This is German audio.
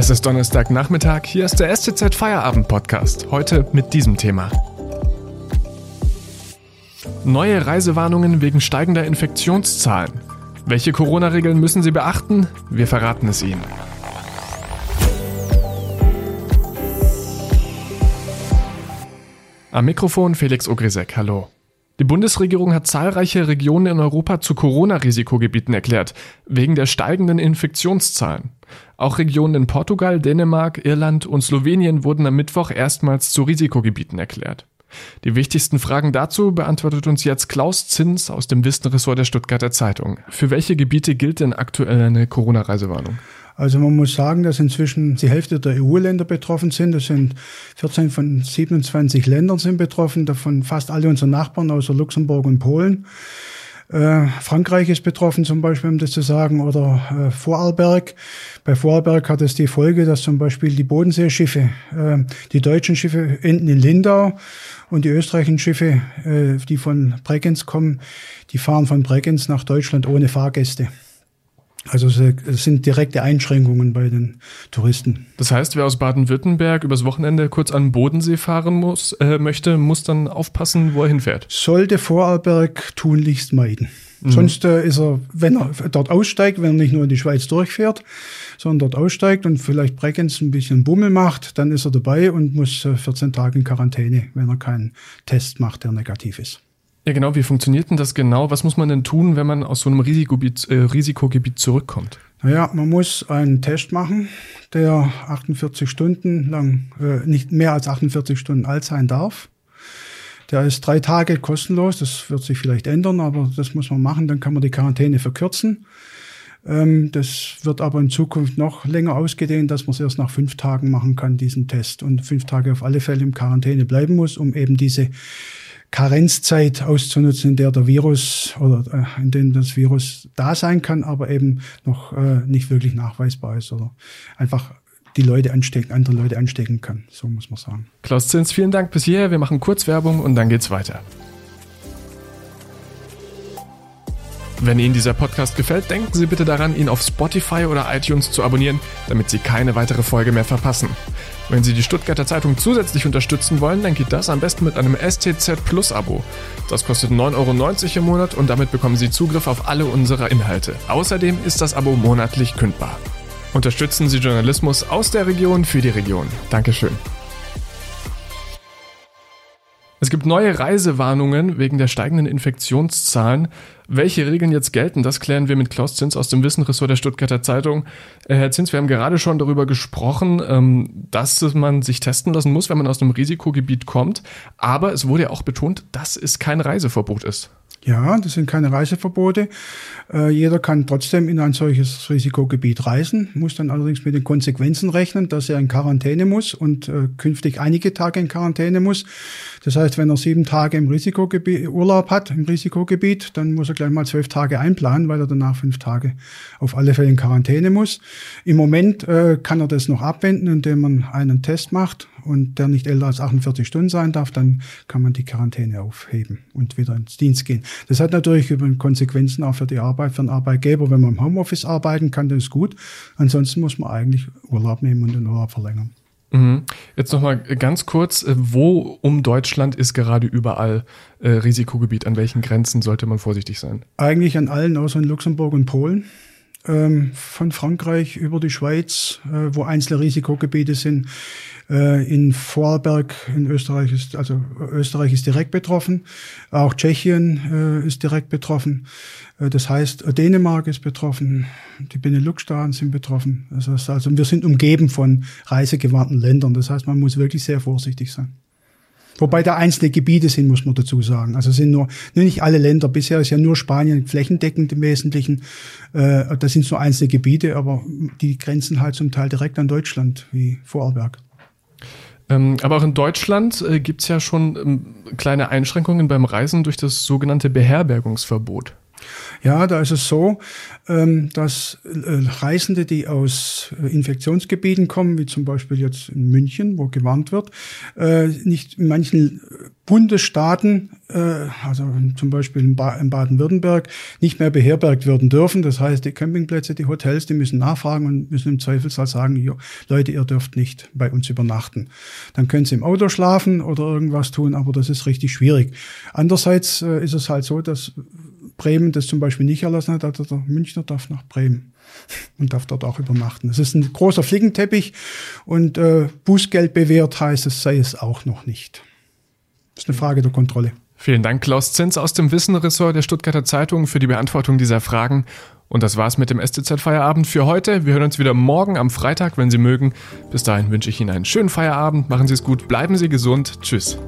Es ist Donnerstagnachmittag, hier ist der STZ Feierabend Podcast. Heute mit diesem Thema. Neue Reisewarnungen wegen steigender Infektionszahlen. Welche Corona-Regeln müssen Sie beachten? Wir verraten es Ihnen. Am Mikrofon Felix Ogrisek, hallo. Die Bundesregierung hat zahlreiche Regionen in Europa zu Corona-Risikogebieten erklärt, wegen der steigenden Infektionszahlen. Auch Regionen in Portugal, Dänemark, Irland und Slowenien wurden am Mittwoch erstmals zu Risikogebieten erklärt. Die wichtigsten Fragen dazu beantwortet uns jetzt Klaus Zins aus dem Wissenressort der Stuttgarter Zeitung. Für welche Gebiete gilt denn aktuell eine Corona-Reisewarnung? Also man muss sagen, dass inzwischen die Hälfte der EU-Länder betroffen sind. Das sind 14 von 27 Ländern sind betroffen, davon fast alle unsere Nachbarn außer Luxemburg und Polen. Äh, Frankreich ist betroffen zum Beispiel, um das zu sagen, oder äh, Vorarlberg. Bei Vorarlberg hat es die Folge, dass zum Beispiel die Bodenseeschiffe, äh, die deutschen Schiffe enden in Lindau und die österreichischen Schiffe, äh, die von Bregenz kommen, die fahren von Bregenz nach Deutschland ohne Fahrgäste. Also es sind direkte Einschränkungen bei den Touristen. Das heißt, wer aus Baden-Württemberg übers Wochenende kurz an den Bodensee fahren muss, äh, möchte, muss dann aufpassen, wo er hinfährt. Sollte Vorarlberg tunlichst meiden. Mhm. Sonst äh, ist er, wenn er dort aussteigt, wenn er nicht nur in die Schweiz durchfährt, sondern dort aussteigt und vielleicht Bregenz ein bisschen Bummel macht, dann ist er dabei und muss äh, 14 Tage in Quarantäne, wenn er keinen Test macht, der negativ ist. Ja, genau. Wie funktioniert denn das genau? Was muss man denn tun, wenn man aus so einem Risikogebiet, äh, Risikogebiet zurückkommt? Naja, man muss einen Test machen, der 48 Stunden lang, äh, nicht mehr als 48 Stunden alt sein darf. Der ist drei Tage kostenlos. Das wird sich vielleicht ändern, aber das muss man machen. Dann kann man die Quarantäne verkürzen. Ähm, das wird aber in Zukunft noch länger ausgedehnt, dass man es erst nach fünf Tagen machen kann, diesen Test. Und fünf Tage auf alle Fälle im Quarantäne bleiben muss, um eben diese Karenzzeit auszunutzen, in der der Virus oder äh, in dem das Virus da sein kann, aber eben noch äh, nicht wirklich nachweisbar ist oder einfach die Leute anstecken, andere Leute anstecken kann. So muss man sagen. Klaus Zins, vielen Dank bis hierher. Wir machen Kurzwerbung und dann geht's weiter. Wenn Ihnen dieser Podcast gefällt, denken Sie bitte daran, ihn auf Spotify oder iTunes zu abonnieren, damit Sie keine weitere Folge mehr verpassen. Wenn Sie die Stuttgarter Zeitung zusätzlich unterstützen wollen, dann geht das am besten mit einem STZ Plus Abo. Das kostet 9,90 Euro im Monat und damit bekommen Sie Zugriff auf alle unsere Inhalte. Außerdem ist das Abo monatlich kündbar. Unterstützen Sie Journalismus aus der Region für die Region. Dankeschön. Es gibt neue Reisewarnungen wegen der steigenden Infektionszahlen. Welche Regeln jetzt gelten, das klären wir mit Klaus Zins aus dem Wissenressort der Stuttgarter Zeitung. Äh, Herr Zins, wir haben gerade schon darüber gesprochen, ähm, dass man sich testen lassen muss, wenn man aus einem Risikogebiet kommt. Aber es wurde ja auch betont, dass es kein Reiseverbot ist. Ja, das sind keine Reiseverbote. Äh, jeder kann trotzdem in ein solches Risikogebiet reisen, muss dann allerdings mit den Konsequenzen rechnen, dass er in Quarantäne muss und äh, künftig einige Tage in Quarantäne muss. Das heißt, wenn er sieben Tage im Risikogebiet Urlaub hat, im Risikogebiet, dann muss er gleich mal zwölf Tage einplanen, weil er danach fünf Tage auf alle Fälle in Quarantäne muss. Im Moment äh, kann er das noch abwenden, indem man einen Test macht und der nicht älter als 48 Stunden sein darf, dann kann man die Quarantäne aufheben und wieder ins Dienst gehen. Das hat natürlich Konsequenzen auch für die Arbeit, für den Arbeitgeber. Wenn man im Homeoffice arbeiten kann, dann ist gut. Ansonsten muss man eigentlich Urlaub nehmen und den Urlaub verlängern. Mhm. Jetzt nochmal ganz kurz, äh, wo um Deutschland ist gerade überall äh, Risikogebiet? An welchen Grenzen sollte man vorsichtig sein? Eigentlich an allen, außer in Luxemburg und Polen ähm, von Frankreich über die Schweiz, äh, wo einzelne Risikogebiete sind. Äh, in Vorarlberg in Österreich ist, also Österreich ist direkt betroffen. Auch Tschechien äh, ist direkt betroffen. Äh, das heißt, Dänemark ist betroffen. Die Benelux-Staaten sind betroffen. Das heißt also, wir sind umgeben von reisegewarnten Ländern. Das heißt, man muss wirklich sehr vorsichtig sein. Wobei da einzelne Gebiete sind, muss man dazu sagen. Also sind nur, nicht alle Länder. Bisher ist ja nur Spanien flächendeckend im Wesentlichen. Äh, das sind nur einzelne Gebiete, aber die grenzen halt zum Teil direkt an Deutschland, wie Vorarlberg. Ähm, aber auch in Deutschland äh, gibt es ja schon ähm, kleine Einschränkungen beim Reisen durch das sogenannte Beherbergungsverbot. Ja, da ist es so, ähm, dass äh, Reisende, die aus äh, Infektionsgebieten kommen, wie zum Beispiel jetzt in München, wo gewarnt wird, äh, nicht in manchen Bundesstaaten, also zum Beispiel in Baden-Württemberg, nicht mehr beherbergt werden dürfen. Das heißt, die Campingplätze, die Hotels, die müssen nachfragen und müssen im Zweifelsfall sagen, Leute, ihr dürft nicht bei uns übernachten. Dann können sie im Auto schlafen oder irgendwas tun, aber das ist richtig schwierig. Andererseits ist es halt so, dass Bremen das zum Beispiel nicht erlassen hat, also der Münchner darf nach Bremen und darf dort auch übernachten. Es ist ein großer Flickenteppich und äh, Bußgeld bewährt heißt es, sei es auch noch nicht. Das ist eine Frage der Kontrolle. Vielen Dank, Klaus Zins aus dem Wissenressort der Stuttgarter Zeitung für die Beantwortung dieser Fragen. Und das war's mit dem STZ-Feierabend für heute. Wir hören uns wieder morgen am Freitag, wenn Sie mögen. Bis dahin wünsche ich Ihnen einen schönen Feierabend. Machen Sie es gut, bleiben Sie gesund. Tschüss.